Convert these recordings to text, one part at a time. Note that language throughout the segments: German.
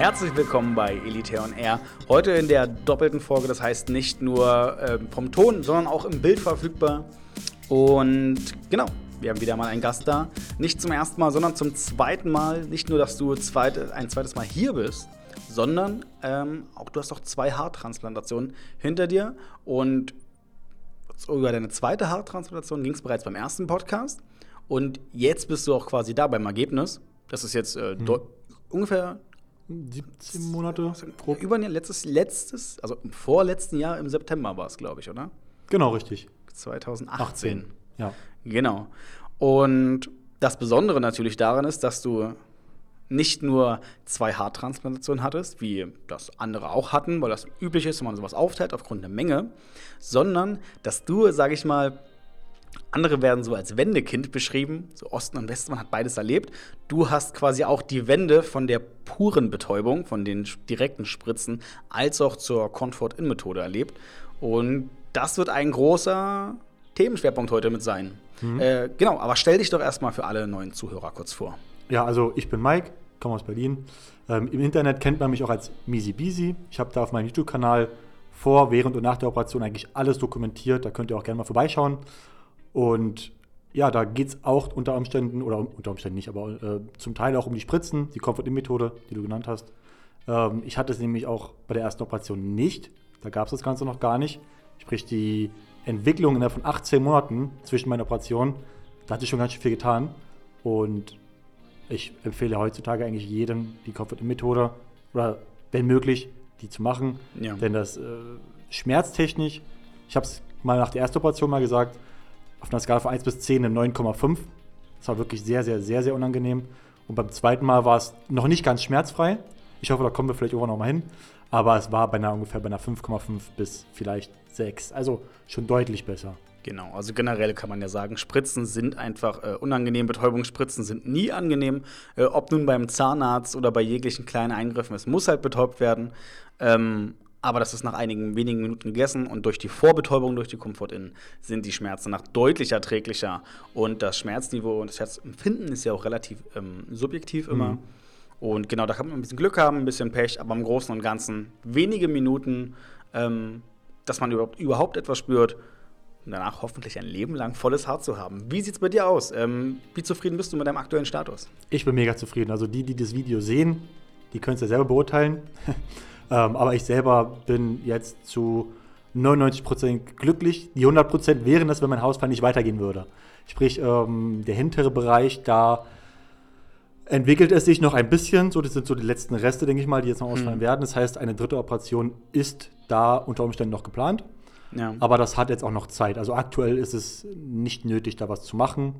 Herzlich willkommen bei Elite on Air. Heute in der doppelten Folge, das heißt nicht nur äh, vom Ton, sondern auch im Bild verfügbar. Und genau, wir haben wieder mal einen Gast da. Nicht zum ersten Mal, sondern zum zweiten Mal. Nicht nur, dass du zweite, ein zweites Mal hier bist, sondern ähm, auch du hast auch zwei Haartransplantationen hinter dir. Und über deine zweite Haartransplantation ging es bereits beim ersten Podcast. Und jetzt bist du auch quasi da beim Ergebnis. Das ist jetzt äh, mhm. ungefähr 17 Monate. Grob. Über ein letztes, letztes, also im vorletzten Jahr im September war es, glaube ich, oder? Genau, richtig. 2018. 18. Ja. Genau. Und das Besondere natürlich daran ist, dass du nicht nur zwei Haartransplantationen hattest, wie das andere auch hatten, weil das üblich ist, wenn man sowas aufteilt aufgrund der Menge, sondern dass du, sage ich mal, andere werden so als Wendekind beschrieben, so Osten und Westen, man hat beides erlebt. Du hast quasi auch die Wende von der puren Betäubung, von den direkten Spritzen, als auch zur Comfort-In-Methode erlebt. Und das wird ein großer Themenschwerpunkt heute mit sein. Mhm. Äh, genau, aber stell dich doch erstmal für alle neuen Zuhörer kurz vor. Ja, also ich bin Mike, komme aus Berlin. Ähm, Im Internet kennt man mich auch als Misi Bisi. Ich habe da auf meinem YouTube-Kanal vor, während und nach der Operation eigentlich alles dokumentiert. Da könnt ihr auch gerne mal vorbeischauen. Und ja, da geht es auch unter Umständen, oder unter Umständen nicht, aber äh, zum Teil auch um die Spritzen, die Comfort-In-Methode, die du genannt hast. Ähm, ich hatte es nämlich auch bei der ersten Operation nicht. Da gab es das Ganze noch gar nicht. Sprich, die Entwicklung innerhalb von 18 Monaten zwischen meinen Operationen, da hat sich schon ganz schön viel getan. Und ich empfehle heutzutage eigentlich jedem die Comfort-In-Methode oder wenn möglich, die zu machen. Ja. Denn das äh, schmerztechnisch, ich habe es mal nach der ersten Operation mal gesagt, auf einer Skala von 1 bis 10 eine 9,5. Das war wirklich sehr, sehr, sehr, sehr unangenehm. Und beim zweiten Mal war es noch nicht ganz schmerzfrei. Ich hoffe, da kommen wir vielleicht irgendwann noch mal hin. Aber es war bei einer, ungefähr bei einer 5,5 bis vielleicht 6. Also schon deutlich besser. Genau, also generell kann man ja sagen, Spritzen sind einfach äh, unangenehm. Betäubungsspritzen sind nie angenehm. Äh, ob nun beim Zahnarzt oder bei jeglichen kleinen Eingriffen, es muss halt betäubt werden. Ähm, aber das ist nach einigen wenigen Minuten gegessen und durch die Vorbetäubung durch die Comfort In sind die Schmerzen nach deutlich erträglicher. Und das Schmerzniveau und das Herzempfinden ist ja auch relativ ähm, subjektiv immer. Mhm. Und genau, da kann man ein bisschen Glück haben, ein bisschen Pech, aber im Großen und Ganzen wenige Minuten, ähm, dass man überhaupt, überhaupt etwas spürt und danach hoffentlich ein Leben lang volles Haar zu haben. Wie sieht es bei dir aus? Ähm, wie zufrieden bist du mit deinem aktuellen Status? Ich bin mega zufrieden. Also die, die das Video sehen, die können es ja selber beurteilen. Ähm, aber ich selber bin jetzt zu 99% glücklich. Die 100% wären das, wenn mein Hausfall nicht weitergehen würde. Sprich, ähm, der hintere Bereich, da entwickelt es sich noch ein bisschen. So, das sind so die letzten Reste, denke ich mal, die jetzt noch ausfallen mhm. werden. Das heißt, eine dritte Operation ist da unter Umständen noch geplant. Ja. Aber das hat jetzt auch noch Zeit. Also aktuell ist es nicht nötig, da was zu machen.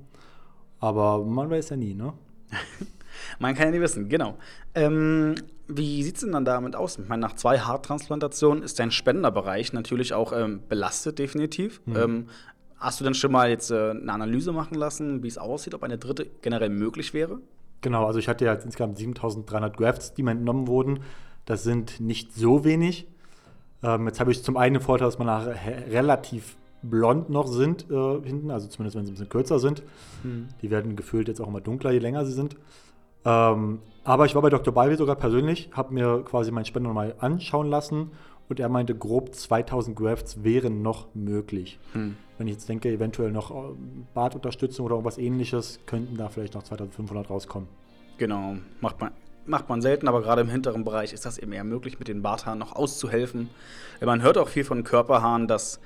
Aber man weiß ja nie, ne? Man kann ja nicht wissen, genau. Ähm, wie sieht es denn dann damit aus? Ich meine, nach zwei Haartransplantationen ist dein Spenderbereich natürlich auch ähm, belastet, definitiv. Mhm. Ähm, hast du denn schon mal jetzt äh, eine Analyse machen lassen, wie es aussieht, ob eine dritte generell möglich wäre? Genau, also ich hatte ja insgesamt 7300 Grafts, die mir entnommen wurden. Das sind nicht so wenig. Ähm, jetzt habe ich zum einen den Vorteil, dass man nachher relativ blond noch sind äh, hinten, also zumindest wenn sie ein bisschen kürzer sind. Mhm. Die werden gefühlt jetzt auch immer dunkler, je länger sie sind. Ähm, aber ich war bei Dr. Balvi sogar persönlich, habe mir quasi meinen Spender nochmal anschauen lassen und er meinte, grob 2000 Grafts wären noch möglich. Hm. Wenn ich jetzt denke, eventuell noch ähm, Bartunterstützung oder irgendwas ähnliches, könnten da vielleicht noch 2500 rauskommen. Genau, macht man, macht man selten, aber gerade im hinteren Bereich ist das eben eher möglich, mit den Barthaaren noch auszuhelfen. Man hört auch viel von Körperhaaren, dass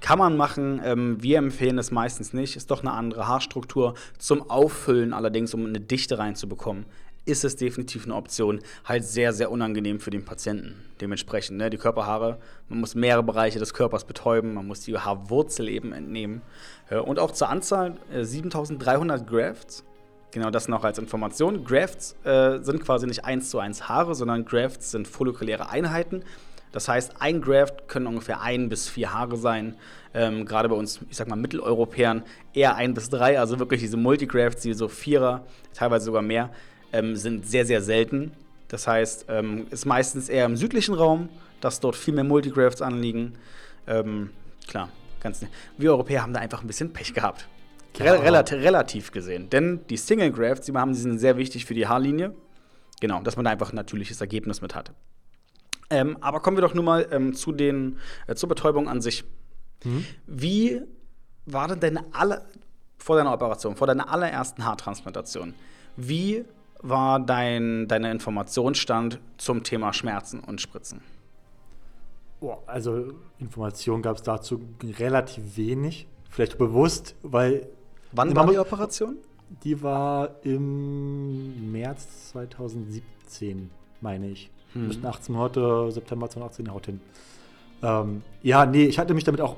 kann man machen. Ähm, wir empfehlen es meistens nicht. Ist doch eine andere Haarstruktur. Zum Auffüllen allerdings, um eine Dichte reinzubekommen, ist es definitiv eine Option. Halt sehr, sehr unangenehm für den Patienten. Dementsprechend, ne? die Körperhaare, man muss mehrere Bereiche des Körpers betäuben, man muss die Haarwurzel eben entnehmen. Und auch zur Anzahl äh, 7300 Grafts. Genau das noch als Information. Grafts äh, sind quasi nicht eins zu eins Haare, sondern Grafts sind follikuläre Einheiten. Das heißt, ein Graft können ungefähr ein bis vier Haare sein. Ähm, Gerade bei uns, ich sag mal, Mitteleuropäern eher ein bis drei. Also wirklich diese Multigrafts, die so Vierer, teilweise sogar mehr, ähm, sind sehr, sehr selten. Das heißt, ähm, ist meistens eher im südlichen Raum, dass dort viel mehr Multigrafts anliegen. Ähm, klar, ganz. Wir Europäer haben da einfach ein bisschen Pech gehabt. Re relativ, relativ gesehen. Denn die Single Grafts, die wir haben, die sind sehr wichtig für die Haarlinie. Genau, dass man da einfach ein natürliches Ergebnis mit hat. Ähm, aber kommen wir doch nun mal ähm, zu den, äh, zur Betäubung an sich. Mhm. Wie war denn deine alle, vor deiner Operation, vor deiner allerersten Haartransplantation, wie war dein deine Informationsstand zum Thema Schmerzen und Spritzen? Boah, also Informationen gab es dazu relativ wenig. Vielleicht bewusst, weil. Wann war die Operation? Die war im März 2017, meine ich. Hm. Müssten 18 Monate, September 2018 haut hin. Ähm, ja, nee, ich hatte mich damit auch,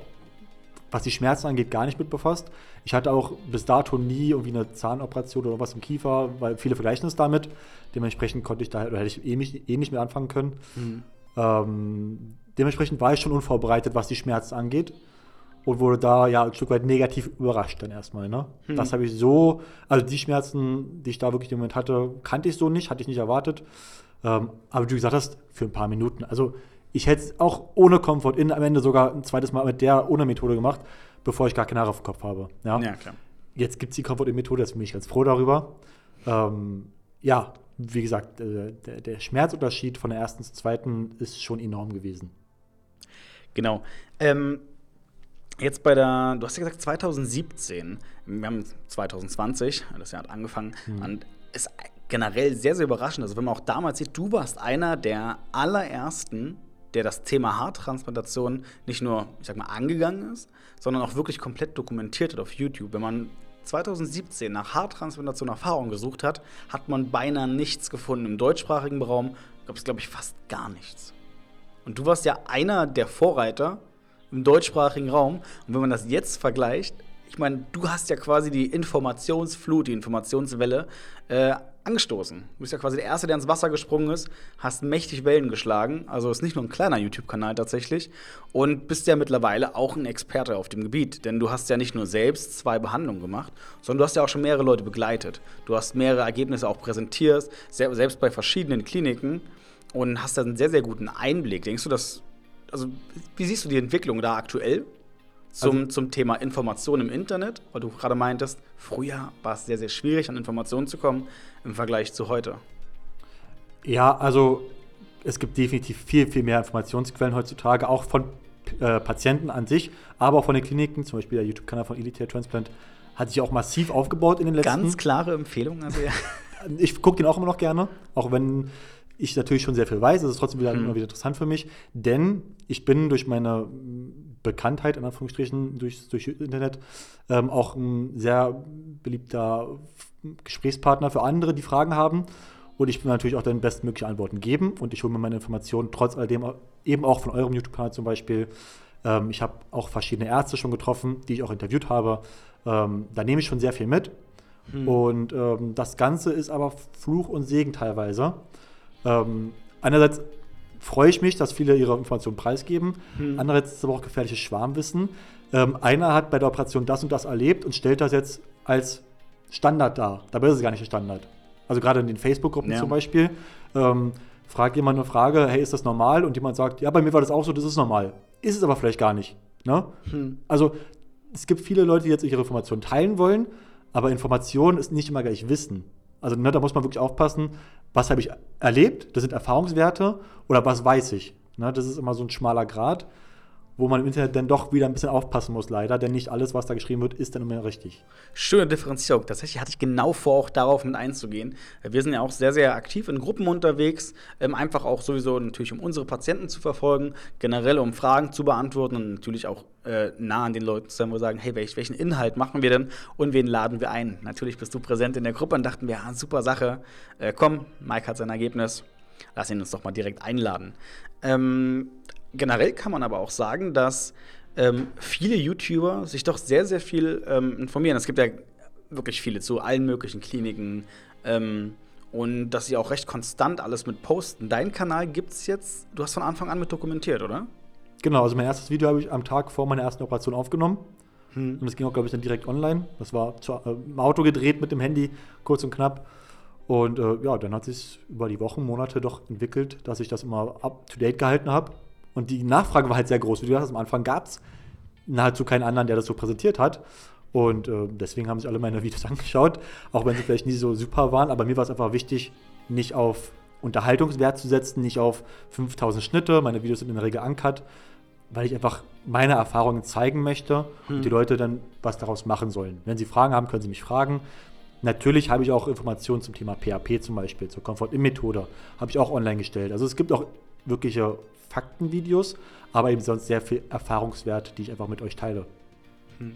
was die Schmerzen angeht, gar nicht mit befasst. Ich hatte auch bis dato nie irgendwie eine Zahnoperation oder was im Kiefer, weil viele vergleichen es damit. Dementsprechend konnte ich da, oder hätte ich eh, mich, eh nicht mehr anfangen können. Hm. Ähm, dementsprechend war ich schon unvorbereitet, was die Schmerzen angeht. Und wurde da ja ein Stück weit negativ überrascht dann erstmal. Ne? Hm. Das habe ich so, also die Schmerzen, die ich da wirklich im Moment hatte, kannte ich so nicht, hatte ich nicht erwartet. Ähm, aber wie du gesagt hast, für ein paar Minuten. Also ich hätte es auch ohne Comfort in am Ende sogar ein zweites Mal mit der ohne Methode gemacht, bevor ich gar keine Haare auf dem Kopf habe. Ja, ja klar. Jetzt gibt es die Comfort in Methode, jetzt bin ich ganz froh darüber. Ähm, ja, wie gesagt, äh, der, der, Schmerzunterschied von der ersten zur zweiten ist schon enorm gewesen. Genau. Ähm, jetzt bei der, du hast ja gesagt 2017, wir haben 2020, das Jahr hat angefangen, mhm. und ist generell sehr, sehr überraschend. Also wenn man auch damals sieht, du warst einer der allerersten, der das Thema Haartransplantation nicht nur, ich sag mal, angegangen ist, sondern auch wirklich komplett dokumentiert hat auf YouTube. Wenn man 2017 nach Haartransplantation Erfahrung gesucht hat, hat man beinahe nichts gefunden. Im deutschsprachigen Raum gab es, glaube ich, fast gar nichts. Und du warst ja einer der Vorreiter im deutschsprachigen Raum. Und wenn man das jetzt vergleicht, ich meine, du hast ja quasi die Informationsflut, die Informationswelle äh, angestoßen. Du bist ja quasi der Erste, der ins Wasser gesprungen ist, hast mächtig Wellen geschlagen. Also ist nicht nur ein kleiner YouTube-Kanal tatsächlich. Und bist ja mittlerweile auch ein Experte auf dem Gebiet. Denn du hast ja nicht nur selbst zwei Behandlungen gemacht, sondern du hast ja auch schon mehrere Leute begleitet. Du hast mehrere Ergebnisse auch präsentiert, selbst bei verschiedenen Kliniken. Und hast da einen sehr, sehr guten Einblick. Denkst du, dass. Also, wie siehst du die Entwicklung da aktuell? zum, also, zum Thema Information im Internet, weil du gerade meintest, früher war es sehr, sehr schwierig, an Informationen zu kommen im Vergleich zu heute. Ja, also es gibt definitiv viel, viel mehr Informationsquellen heutzutage, auch von äh, Patienten an sich, aber auch von den Kliniken, zum Beispiel der YouTube-Kanal von Elite Transplant hat sich auch massiv aufgebaut in den letzten. Ganz klare Empfehlung, also ja. ich gucke den auch immer noch gerne, auch wenn ich natürlich schon sehr viel weiß. Es ist trotzdem wieder, hm. immer wieder interessant für mich, denn ich bin durch meine Bekanntheit, in Anführungsstrichen, durch, durch Internet, ähm, auch ein sehr beliebter Gesprächspartner für andere, die Fragen haben. Und ich will natürlich auch dann bestmögliche Antworten geben. Und ich hole mir meine Informationen trotz alledem eben auch von eurem YouTube-Kanal zum Beispiel. Ähm, ich habe auch verschiedene Ärzte schon getroffen, die ich auch interviewt habe. Ähm, da nehme ich schon sehr viel mit. Hm. Und ähm, das Ganze ist aber Fluch und Segen teilweise. Ähm, einerseits freue ich mich, dass viele ihre Informationen preisgeben. Hm. Andererseits ist es aber auch gefährliches Schwarmwissen. Ähm, einer hat bei der Operation das und das erlebt und stellt das jetzt als Standard dar. Dabei ist es gar nicht der Standard. Also gerade in den Facebook-Gruppen ja. zum Beispiel. Ähm, fragt jemand eine Frage, hey, ist das normal? Und jemand sagt, ja, bei mir war das auch so, das ist normal. Ist es aber vielleicht gar nicht. Ne? Hm. Also es gibt viele Leute, die jetzt ihre Informationen teilen wollen, aber Information ist nicht immer gleich Wissen. Also ne, da muss man wirklich aufpassen, was habe ich erlebt, das sind Erfahrungswerte, oder was weiß ich. Ne, das ist immer so ein schmaler Grad wo man im Internet dann doch wieder ein bisschen aufpassen muss, leider, denn nicht alles, was da geschrieben wird, ist dann immer richtig. Schöne Differenzierung. Tatsächlich hatte ich genau vor, auch darauf mit einzugehen. Wir sind ja auch sehr, sehr aktiv in Gruppen unterwegs, ähm, einfach auch sowieso natürlich, um unsere Patienten zu verfolgen, generell um Fragen zu beantworten und natürlich auch äh, nah an den Leuten zu sein, wo wir sagen, hey, welch, welchen Inhalt machen wir denn und wen laden wir ein? Natürlich bist du präsent in der Gruppe und dachten wir, ja, super Sache, äh, komm, Mike hat sein Ergebnis, lass ihn uns doch mal direkt einladen. Ähm, generell kann man aber auch sagen, dass ähm, viele YouTuber sich doch sehr, sehr viel ähm, informieren. Es gibt ja wirklich viele zu allen möglichen Kliniken ähm, und dass sie auch recht konstant alles mit posten. Dein Kanal gibt es jetzt, du hast von Anfang an mit dokumentiert, oder? Genau, also mein erstes Video habe ich am Tag vor meiner ersten Operation aufgenommen. Hm. Und das ging auch, glaube ich, dann direkt online. Das war zu, äh, im Auto gedreht mit dem Handy, kurz und knapp. Und äh, ja, dann hat sich über die Wochen, Monate doch entwickelt, dass ich das immer up to date gehalten habe. Und die Nachfrage war halt sehr groß. Wie du gesagt hast, am Anfang gab es nahezu keinen anderen, der das so präsentiert hat. Und äh, deswegen haben sich alle meine Videos angeschaut, auch wenn sie vielleicht nicht so super waren. Aber mir war es einfach wichtig, nicht auf Unterhaltungswert zu setzen, nicht auf 5000 Schnitte. Meine Videos sind in der Regel uncut, weil ich einfach meine Erfahrungen zeigen möchte hm. und die Leute dann was daraus machen sollen. Wenn sie Fragen haben, können sie mich fragen. Natürlich habe ich auch Informationen zum Thema PHP zum Beispiel, zur Comfort-In-Methode, habe ich auch online gestellt. Also es gibt auch wirkliche Faktenvideos, aber eben sonst sehr viel Erfahrungswert, die ich einfach mit euch teile. Hm.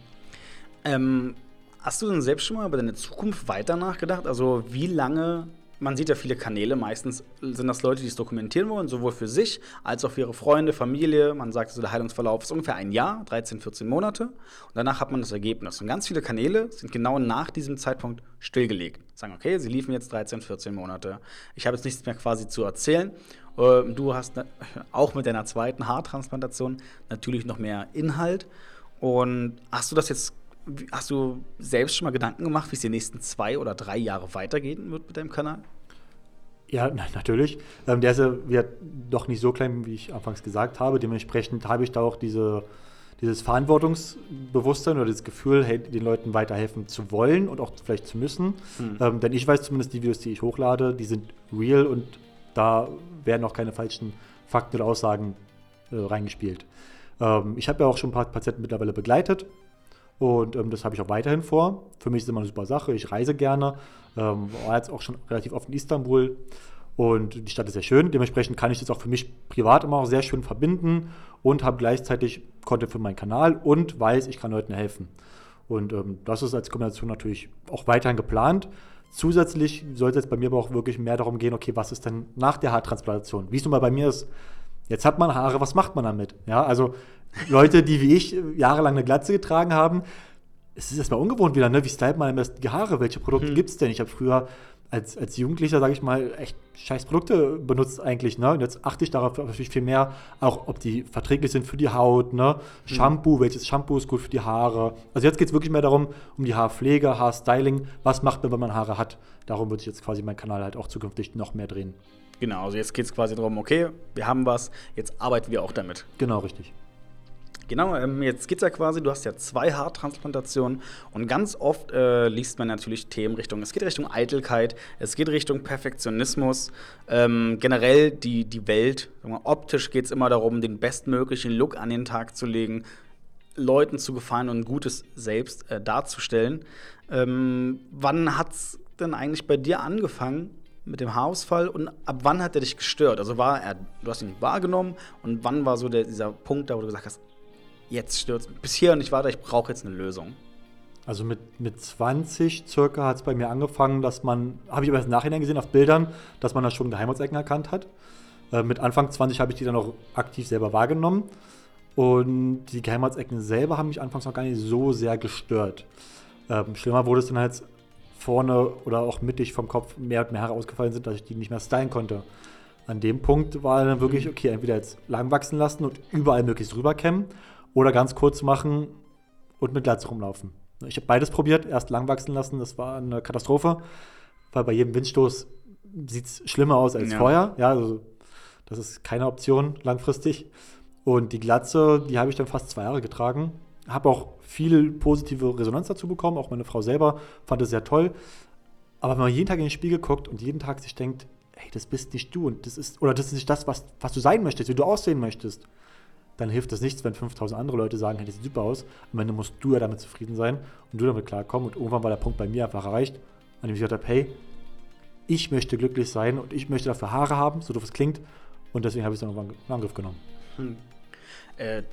Ähm, hast du denn selbst schon mal über deine Zukunft weiter nachgedacht? Also wie lange man sieht ja viele Kanäle, meistens sind das Leute, die es dokumentieren wollen, sowohl für sich als auch für ihre Freunde, Familie. Man sagt, so der Heilungsverlauf ist ungefähr ein Jahr, 13, 14 Monate. Und danach hat man das Ergebnis. Und ganz viele Kanäle sind genau nach diesem Zeitpunkt stillgelegt. Sagen, okay, sie liefen jetzt 13, 14 Monate. Ich habe jetzt nichts mehr quasi zu erzählen. Ähm, du hast auch mit deiner zweiten Haartransplantation natürlich noch mehr Inhalt. Und hast du das jetzt Hast du selbst schon mal Gedanken gemacht, wie es die nächsten zwei oder drei Jahre weitergehen wird mit deinem Kanal? Ja, natürlich. Ähm, der ist ja doch nicht so klein, wie ich anfangs gesagt habe. Dementsprechend habe ich da auch diese, dieses Verantwortungsbewusstsein oder das Gefühl, hey, den Leuten weiterhelfen zu wollen und auch vielleicht zu müssen. Hm. Ähm, denn ich weiß zumindest, die Videos, die ich hochlade, die sind real und da werden auch keine falschen Fakten oder Aussagen äh, reingespielt. Ähm, ich habe ja auch schon ein paar Patienten mittlerweile begleitet und ähm, das habe ich auch weiterhin vor. Für mich ist immer eine super Sache. Ich reise gerne. Ähm, war jetzt auch schon relativ oft in Istanbul. Und die Stadt ist sehr schön. Dementsprechend kann ich das auch für mich privat immer auch sehr schön verbinden und habe gleichzeitig Content für meinen Kanal und weiß, ich kann Leuten helfen. Und ähm, das ist als Kombination natürlich auch weiterhin geplant. Zusätzlich sollte es bei mir aber auch wirklich mehr darum gehen, okay, was ist denn nach der Haartransplantation? Wie es nun mal bei mir ist, jetzt hat man Haare, was macht man damit? Ja, also Leute, die wie ich jahrelang eine Glatze getragen haben, es ist erstmal ungewohnt wieder, ne? Wie stylt man am besten die Haare? Welche Produkte hm. gibt es denn? Ich habe früher als, als Jugendlicher, sage ich mal, echt scheiß Produkte benutzt eigentlich. Ne? Und jetzt achte ich darauf natürlich viel mehr, auch ob die verträglich sind für die Haut. Ne? Mhm. Shampoo, welches Shampoo ist gut für die Haare. Also jetzt geht es wirklich mehr darum, um die Haarpflege, Haarstyling. Was macht man, wenn man Haare hat? Darum wird sich jetzt quasi mein Kanal halt auch zukünftig noch mehr drehen. Genau, also jetzt geht es quasi darum, okay, wir haben was, jetzt arbeiten wir auch damit. Genau, richtig. Genau, ähm, jetzt es ja quasi, du hast ja zwei Haartransplantationen und ganz oft äh, liest man natürlich Themen Richtung, es geht Richtung Eitelkeit, es geht Richtung Perfektionismus, ähm, generell die, die Welt, mal, optisch geht es immer darum, den bestmöglichen Look an den Tag zu legen, Leuten zu gefallen und ein gutes Selbst äh, darzustellen. Ähm, wann es denn eigentlich bei dir angefangen, mit dem Haarausfall und ab wann hat er dich gestört? Also war er, du hast ihn wahrgenommen und wann war so der, dieser Punkt da, wo du gesagt hast, jetzt stürzt bis hier und ich warte, ich brauche jetzt eine Lösung. Also mit, mit 20 circa hat es bei mir angefangen, dass man, habe ich aber im Nachhinein gesehen auf Bildern, dass man da schon Geheimratsecken erkannt hat. Äh, mit Anfang 20 habe ich die dann auch aktiv selber wahrgenommen. Und die Geheimratsecken selber haben mich anfangs noch gar nicht so sehr gestört. Ähm, schlimmer wurde es dann halt vorne oder auch mittig vom Kopf mehr und mehr herausgefallen sind, dass ich die nicht mehr stylen konnte. An dem Punkt war dann wirklich, mhm. okay, entweder jetzt lang wachsen lassen und überall möglichst drüber kämmen oder ganz kurz machen und mit Glatze rumlaufen. Ich habe beides probiert, erst lang wachsen lassen, das war eine Katastrophe, weil bei jedem Windstoß sieht es schlimmer aus als ja. vorher. Ja, also das ist keine Option langfristig. Und die Glatze, die habe ich dann fast zwei Jahre getragen. Habe auch viel positive Resonanz dazu bekommen. Auch meine Frau selber fand es sehr toll. Aber wenn man jeden Tag in den Spiegel guckt und jeden Tag sich denkt, hey, das bist nicht du und das ist, oder das ist nicht das, was, was du sein möchtest, wie du aussehen möchtest, dann hilft das nichts, wenn 5000 andere Leute sagen, hey, das sieht super aus. Am Ende musst du ja damit zufrieden sein und du damit klarkommen. Und irgendwann war der Punkt bei mir einfach erreicht, an dem ich gesagt habe, hey, ich möchte glücklich sein und ich möchte dafür Haare haben, so doof es klingt. Und deswegen habe ich es dann irgendwann in Angriff genommen. Hm. Äh,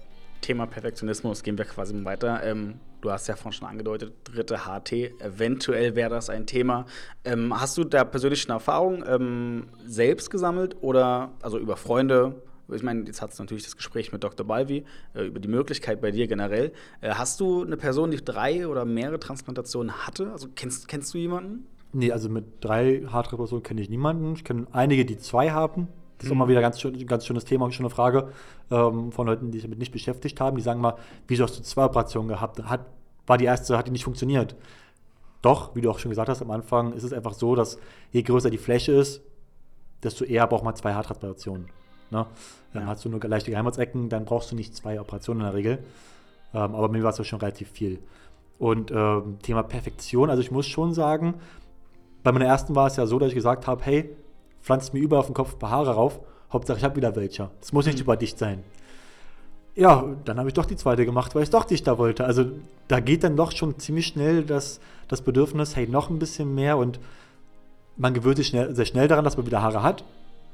Thema Perfektionismus gehen wir quasi weiter. Ähm, du hast ja vorhin schon angedeutet, dritte HT, eventuell wäre das ein Thema. Ähm, hast du da persönliche Erfahrungen ähm, selbst gesammelt oder also über Freunde? Ich meine, jetzt hat es natürlich das Gespräch mit Dr. Balvi äh, über die Möglichkeit bei dir generell. Äh, hast du eine Person, die drei oder mehrere Transplantationen hatte? Also kennst, kennst du jemanden? Nee, also mit drei Haartransplantationen kenne ich niemanden. Ich kenne einige, die zwei haben. Das ist mhm. immer wieder ein ganz, schön, ganz schönes Thema, eine schöne Frage ähm, von Leuten, die sich damit nicht beschäftigt haben. Die sagen mal, wieso hast du zwei Operationen gehabt? Hat, war die erste, hat die nicht funktioniert? Doch, wie du auch schon gesagt hast am Anfang, ist es einfach so, dass je größer die Fläche ist, desto eher braucht man zwei Haartransplantationen. Ne? Dann ja. hast du nur leichte Geheimratsecken, dann brauchst du nicht zwei Operationen in der Regel. Ähm, aber mir war es schon relativ viel. Und ähm, Thema Perfektion, also ich muss schon sagen, bei meiner ersten war es ja so, dass ich gesagt habe, hey, pflanzt mir überall auf den Kopf ein paar Haare rauf, Hauptsache ich habe wieder welche. Das muss nicht mhm. überdicht sein. Ja, dann habe ich doch die zweite gemacht, weil ich doch dichter wollte. Also da geht dann doch schon ziemlich schnell das, das Bedürfnis, hey, noch ein bisschen mehr und man gewöhnt sich schnell, sehr schnell daran, dass man wieder Haare hat.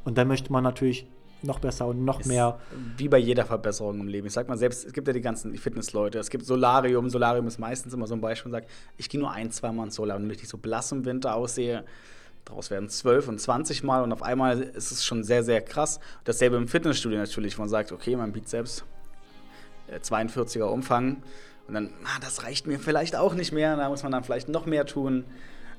Und dann möchte man natürlich noch besser und noch ist mehr. Wie bei jeder Verbesserung im Leben. Ich sag mal selbst, es gibt ja die ganzen Fitnessleute. Es gibt Solarium. Solarium ist meistens immer so ein Beispiel und sagt, ich gehe nur ein, zwei Mal ins Solarium, damit ich so blass im Winter aussehe. Daraus werden zwölf und zwanzig Mal und auf einmal ist es schon sehr, sehr krass. Dasselbe im Fitnessstudio natürlich, wo man sagt, okay, man bietet selbst 42er Umfang und dann, ah, das reicht mir vielleicht auch nicht mehr, da muss man dann vielleicht noch mehr tun.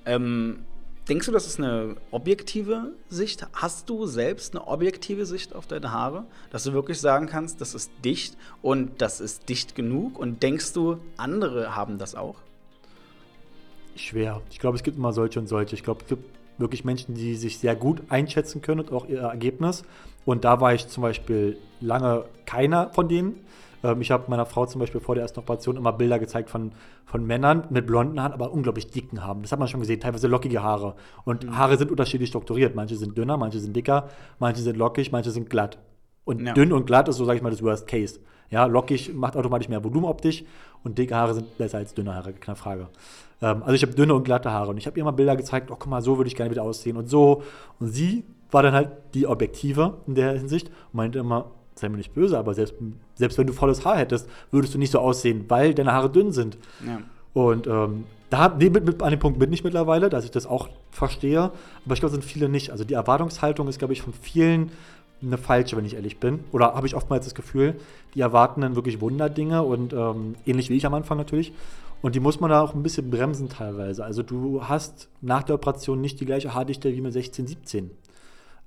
Ähm, Denkst du, das ist eine objektive Sicht? Hast du selbst eine objektive Sicht auf deine Haare? Dass du wirklich sagen kannst, das ist dicht und das ist dicht genug? Und denkst du, andere haben das auch? Schwer. Ich glaube, es gibt immer solche und solche. Ich glaube, es gibt wirklich Menschen, die sich sehr gut einschätzen können und auch ihr Ergebnis. Und da war ich zum Beispiel lange keiner von denen. Ähm, ich habe meiner Frau zum Beispiel vor der ersten Operation immer Bilder gezeigt von, von Männern mit blonden Haaren, aber unglaublich dicken Haaren. Das hat man schon gesehen, teilweise lockige Haare. Und mhm. Haare sind unterschiedlich strukturiert. Manche sind dünner, manche sind dicker, manche sind lockig, manche sind glatt. Und ja. dünn und glatt ist so, sage ich mal, das Worst Case. Ja, lockig macht automatisch mehr Volumen optisch und dicke Haare sind besser als dünne Haare, keine Frage. Ähm, also ich habe dünne und glatte Haare und ich habe ihr mal Bilder gezeigt, oh guck mal, so würde ich gerne wieder aussehen und so. Und sie war dann halt die Objektive in der Hinsicht und meinte immer, sei mir nicht böse, aber selbst, selbst wenn du volles Haar hättest, würdest du nicht so aussehen, weil deine Haare dünn sind. Ja. Und ähm, da nee, mit, mit, an dem Punkt bin ich mittlerweile, dass ich das auch verstehe. Aber ich glaube, sind viele nicht. Also die Erwartungshaltung ist, glaube ich, von vielen eine falsche, wenn ich ehrlich bin. Oder habe ich oftmals das Gefühl, die erwarten dann wirklich Wunderdinge und ähm, ähnlich wie ich am Anfang natürlich. Und die muss man da auch ein bisschen bremsen teilweise. Also du hast nach der Operation nicht die gleiche Haardichte wie mit 16, 17.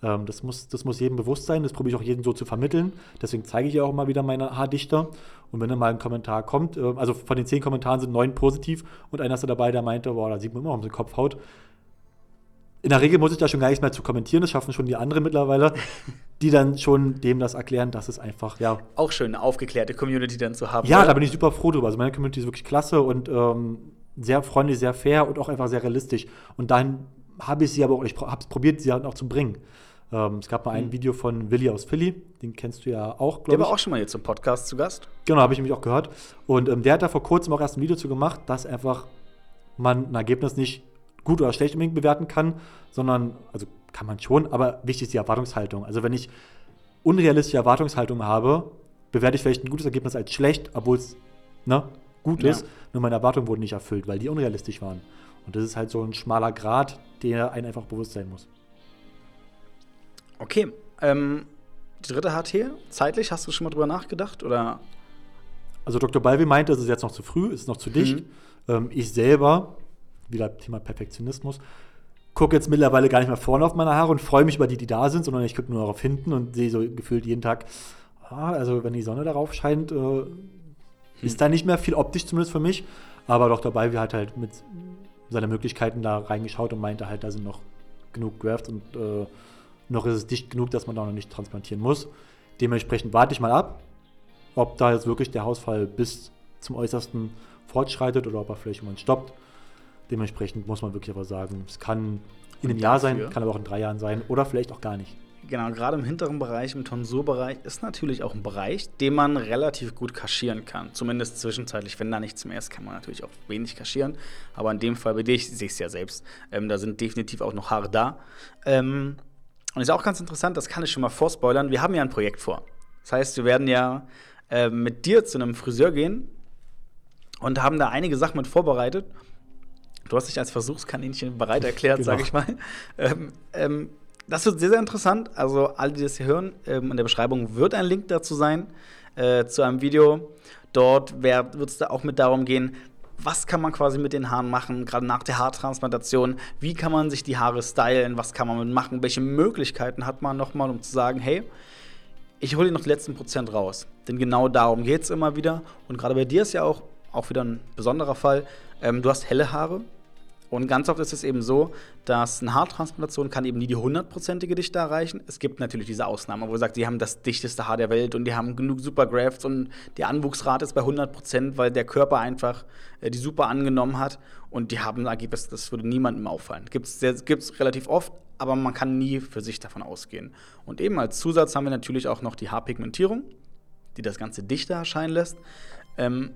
Ähm, das, muss, das muss jedem bewusst sein, das probiere ich auch jedem so zu vermitteln. Deswegen zeige ich ja auch immer wieder meine Haardichter. Und wenn dann mal ein Kommentar kommt, äh, also von den zehn Kommentaren sind neun positiv und einer ist da dabei, der meinte, boah, da sieht man immer um den Kopfhaut. In der Regel muss ich da schon gar nichts mehr zu kommentieren, das schaffen schon die anderen mittlerweile, die dann schon dem das erklären, dass es einfach, ja. Auch schön, eine aufgeklärte Community dann zu haben. Ja, oder? da bin ich super froh drüber. Also meine Community ist wirklich klasse und ähm, sehr freundlich, sehr fair und auch einfach sehr realistisch. Und dahin habe ich sie aber auch, ich habe es probiert, sie halt auch zu bringen. Ähm, es gab mal ein mhm. Video von Willi aus Philly, den kennst du ja auch, glaube ich. Der war auch schon mal jetzt im Podcast zu Gast. Genau, habe ich mich auch gehört. Und ähm, der hat da vor kurzem auch erst ein Video zu gemacht, dass einfach man ein Ergebnis nicht gut oder schlecht unbedingt bewerten kann, sondern, also kann man schon, aber wichtig ist die Erwartungshaltung. Also wenn ich unrealistische Erwartungshaltung habe, bewerte ich vielleicht ein gutes Ergebnis als schlecht, obwohl es ne, gut ja. ist, nur meine Erwartungen wurden nicht erfüllt, weil die unrealistisch waren. Und das ist halt so ein schmaler Grad, der einem einfach bewusst sein muss. Okay, ähm, die dritte HT, zeitlich, hast du schon mal drüber nachgedacht? Oder? Also Dr. Balvi meinte, es ist jetzt noch zu früh, es ist noch zu dicht. Mhm. Ähm, ich selber, wieder Thema Perfektionismus, gucke jetzt mittlerweile gar nicht mehr vorne auf meine Haare und freue mich über die, die da sind, sondern ich gucke nur darauf hinten und sehe so gefühlt jeden Tag, ah, also wenn die Sonne darauf scheint, äh, hm. ist da nicht mehr viel optisch zumindest für mich. Aber Dr. Balvi hat halt mit seinen Möglichkeiten da reingeschaut und meinte halt, da sind noch genug Grafts und äh, noch ist es dicht genug, dass man da noch nicht transplantieren muss. Dementsprechend warte ich mal ab, ob da jetzt wirklich der Hausfall bis zum Äußersten fortschreitet oder ob er vielleicht irgendwann stoppt. Dementsprechend muss man wirklich aber sagen, es kann in einem Jahr sein, kann aber auch in drei Jahren sein oder vielleicht auch gar nicht. Genau, gerade im hinteren Bereich, im Tonsurbereich, ist natürlich auch ein Bereich, den man relativ gut kaschieren kann. Zumindest zwischenzeitlich. Wenn da nichts mehr ist, kann man natürlich auch wenig kaschieren. Aber in dem Fall bei dir, ich sehe es ja selbst, ähm, da sind definitiv auch noch Haare da. Ähm, und ist auch ganz interessant, das kann ich schon mal vorspoilern. Wir haben ja ein Projekt vor. Das heißt, wir werden ja äh, mit dir zu einem Friseur gehen und haben da einige Sachen mit vorbereitet. Du hast dich als Versuchskaninchen bereit erklärt, genau. sage ich mal. Ähm, ähm, das wird sehr, sehr interessant. Also, alle, die das hier hören, ähm, in der Beschreibung wird ein Link dazu sein, äh, zu einem Video. Dort wird es da auch mit darum gehen, was kann man quasi mit den Haaren machen, gerade nach der Haartransplantation, wie kann man sich die Haare stylen, was kann man mit machen, welche Möglichkeiten hat man nochmal, um zu sagen, hey, ich hole noch die letzten Prozent raus. Denn genau darum geht es immer wieder. Und gerade bei dir ist ja auch, auch wieder ein besonderer Fall. Ähm, du hast helle Haare Und ganz oft ist es eben so, dass eine Haartransplantation kann eben nie die hundertprozentige Dichte erreichen. Es gibt natürlich diese Ausnahmen, wo man sagt, sie haben das dichteste Haar der Welt und die haben genug Supergrafts und die Anwuchsrate ist bei 100 Prozent, weil der Körper einfach äh, die super angenommen hat und die haben ein Ergebnis, das würde niemandem auffallen. Gibt es relativ oft, aber man kann nie für sich davon ausgehen. Und eben als Zusatz haben wir natürlich auch noch die Haarpigmentierung, die das Ganze dichter erscheinen lässt. Ähm,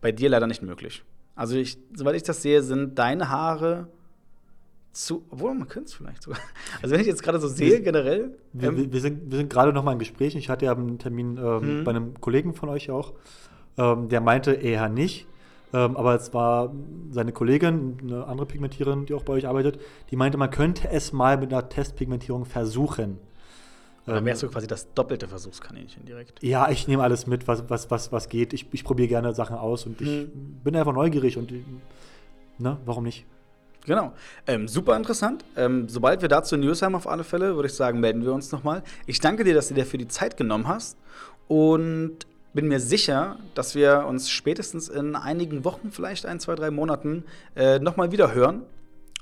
bei dir leider nicht möglich. Also, ich, soweit ich das sehe, sind deine Haare zu. Obwohl, man könnte es vielleicht sogar. Also, wenn ich jetzt gerade so sehe, generell. Wir, ähm, wir, sind, wir sind gerade noch mal im Gespräch. Ich hatte ja einen Termin ähm, mhm. bei einem Kollegen von euch auch. Ähm, der meinte eher nicht. Ähm, aber es war seine Kollegin, eine andere Pigmentiererin, die auch bei euch arbeitet, die meinte, man könnte es mal mit einer Testpigmentierung versuchen. Dann wärst du quasi das doppelte Versuchskaninchen direkt. Ja, ich nehme alles mit, was, was, was, was geht. Ich, ich probiere gerne Sachen aus und ich hm. bin einfach neugierig und ne, warum nicht? Genau. Ähm, super interessant. Ähm, sobald wir dazu News haben, auf alle Fälle, würde ich sagen, melden wir uns nochmal. Ich danke dir, dass du dir für die Zeit genommen hast und bin mir sicher, dass wir uns spätestens in einigen Wochen, vielleicht ein, zwei, drei Monaten, äh, nochmal wieder hören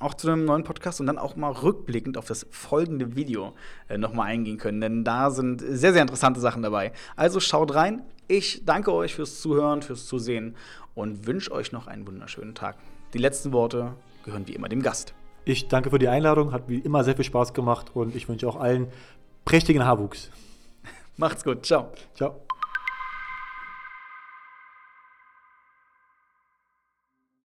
auch zu einem neuen Podcast und dann auch mal rückblickend auf das folgende Video äh, nochmal eingehen können, denn da sind sehr, sehr interessante Sachen dabei. Also schaut rein. Ich danke euch fürs Zuhören, fürs Zusehen und wünsche euch noch einen wunderschönen Tag. Die letzten Worte gehören wie immer dem Gast. Ich danke für die Einladung, hat wie immer sehr viel Spaß gemacht und ich wünsche auch allen prächtigen Haarwuchs. Macht's gut, ciao. Ciao.